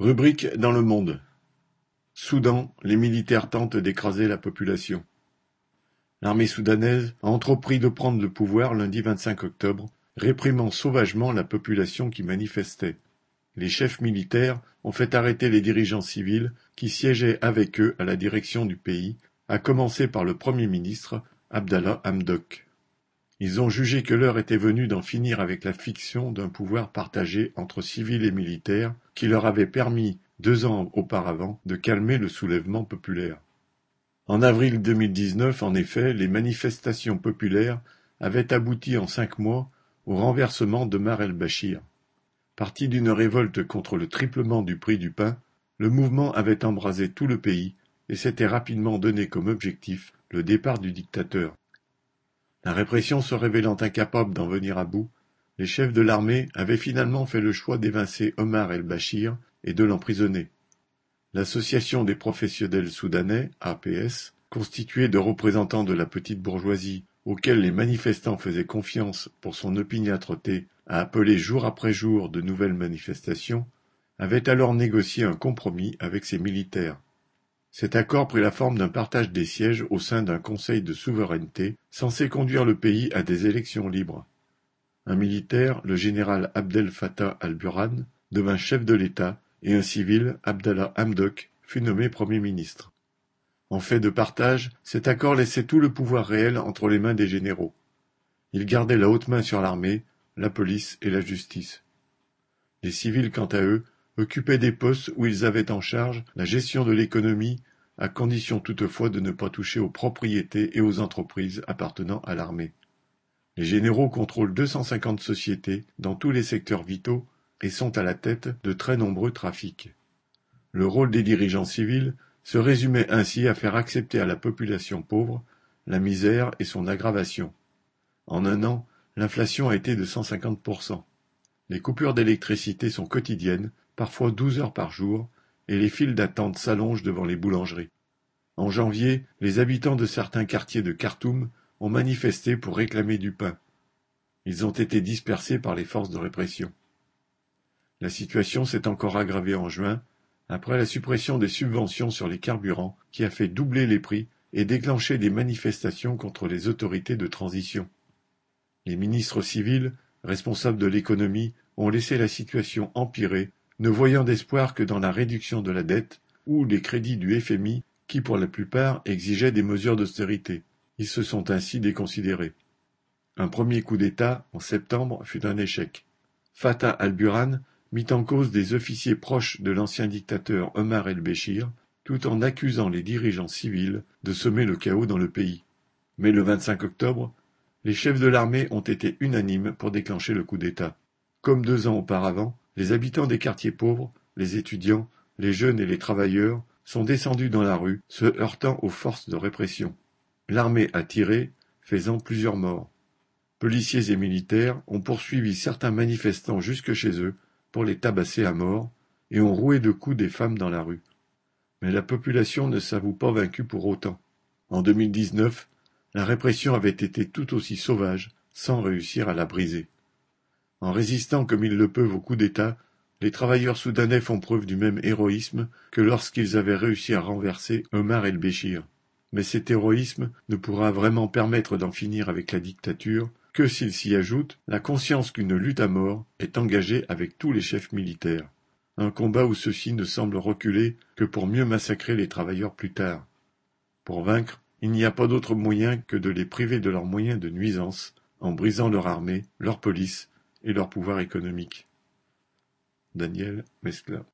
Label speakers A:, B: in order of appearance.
A: Rubrique dans Le Monde. Soudan, les militaires tentent d'écraser la population. L'armée soudanaise a entrepris de prendre le pouvoir lundi 25 octobre, réprimant sauvagement la population qui manifestait. Les chefs militaires ont fait arrêter les dirigeants civils qui siégeaient avec eux à la direction du pays, à commencer par le Premier ministre Abdallah Hamdok. Ils ont jugé que l'heure était venue d'en finir avec la fiction d'un pouvoir partagé entre civils et militaires qui leur avait permis, deux ans auparavant, de calmer le soulèvement populaire. En avril 2019, en effet, les manifestations populaires avaient abouti en cinq mois au renversement d'Omar el-Bachir. Parti d'une révolte contre le triplement du prix du pain, le mouvement avait embrasé tout le pays et s'était rapidement donné comme objectif le départ du dictateur. La répression se révélant incapable d'en venir à bout, les chefs de l'armée avaient finalement fait le choix d'évincer Omar el-Bachir et de l'emprisonner. L'Association des professionnels soudanais, APS, constituée de représentants de la petite bourgeoisie auxquels les manifestants faisaient confiance pour son opiniâtreté à appeler jour après jour de nouvelles manifestations, avait alors négocié un compromis avec ses militaires. Cet accord prit la forme d'un partage des sièges au sein d'un conseil de souveraineté censé conduire le pays à des élections libres. Un militaire, le général Abdel Fattah al-Burhan, devint chef de l'État et un civil, Abdallah Hamdok, fut nommé Premier ministre. En fait de partage, cet accord laissait tout le pouvoir réel entre les mains des généraux. Il gardait la haute main sur l'armée, la police et la justice. Les civils, quant à eux, occupaient des postes où ils avaient en charge la gestion de l'économie, à condition toutefois de ne pas toucher aux propriétés et aux entreprises appartenant à l'armée. Les généraux contrôlent 250 sociétés dans tous les secteurs vitaux et sont à la tête de très nombreux trafics. Le rôle des dirigeants civils se résumait ainsi à faire accepter à la population pauvre la misère et son aggravation. En un an, l'inflation a été de 150%. Les coupures d'électricité sont quotidiennes parfois douze heures par jour, et les files d'attente s'allongent devant les boulangeries. En janvier, les habitants de certains quartiers de Khartoum ont manifesté pour réclamer du pain. Ils ont été dispersés par les forces de répression. La situation s'est encore aggravée en juin, après la suppression des subventions sur les carburants qui a fait doubler les prix et déclencher des manifestations contre les autorités de transition. Les ministres civils, responsables de l'économie, ont laissé la situation empirer ne voyant d'espoir que dans la réduction de la dette ou les crédits du FMI qui pour la plupart exigeaient des mesures d'austérité. Ils se sont ainsi déconsidérés. Un premier coup d'État, en septembre, fut un échec. Fatah al-Burhan mit en cause des officiers proches de l'ancien dictateur Omar el-Béchir, tout en accusant les dirigeants civils de semer le chaos dans le pays. Mais le 25 octobre, les chefs de l'armée ont été unanimes pour déclencher le coup d'État. Comme deux ans auparavant, les habitants des quartiers pauvres, les étudiants, les jeunes et les travailleurs sont descendus dans la rue, se heurtant aux forces de répression. L'armée a tiré, faisant plusieurs morts. Policiers et militaires ont poursuivi certains manifestants jusque chez eux pour les tabasser à mort et ont roué de coups des femmes dans la rue. Mais la population ne s'avoue pas vaincue pour autant. En 2019, la répression avait été tout aussi sauvage sans réussir à la briser. En résistant comme ils le peuvent au coup d'État, les travailleurs soudanais font preuve du même héroïsme que lorsqu'ils avaient réussi à renverser Omar el-Béchir. Mais cet héroïsme ne pourra vraiment permettre d'en finir avec la dictature que s'il s'y ajoute la conscience qu'une lutte à mort est engagée avec tous les chefs militaires. Un combat où ceux-ci ne semblent reculer que pour mieux massacrer les travailleurs plus tard. Pour vaincre, il n'y a pas d'autre moyen que de les priver de leurs moyens de nuisance, en brisant leur armée, leur police et leur pouvoir économique. Daniel Mescla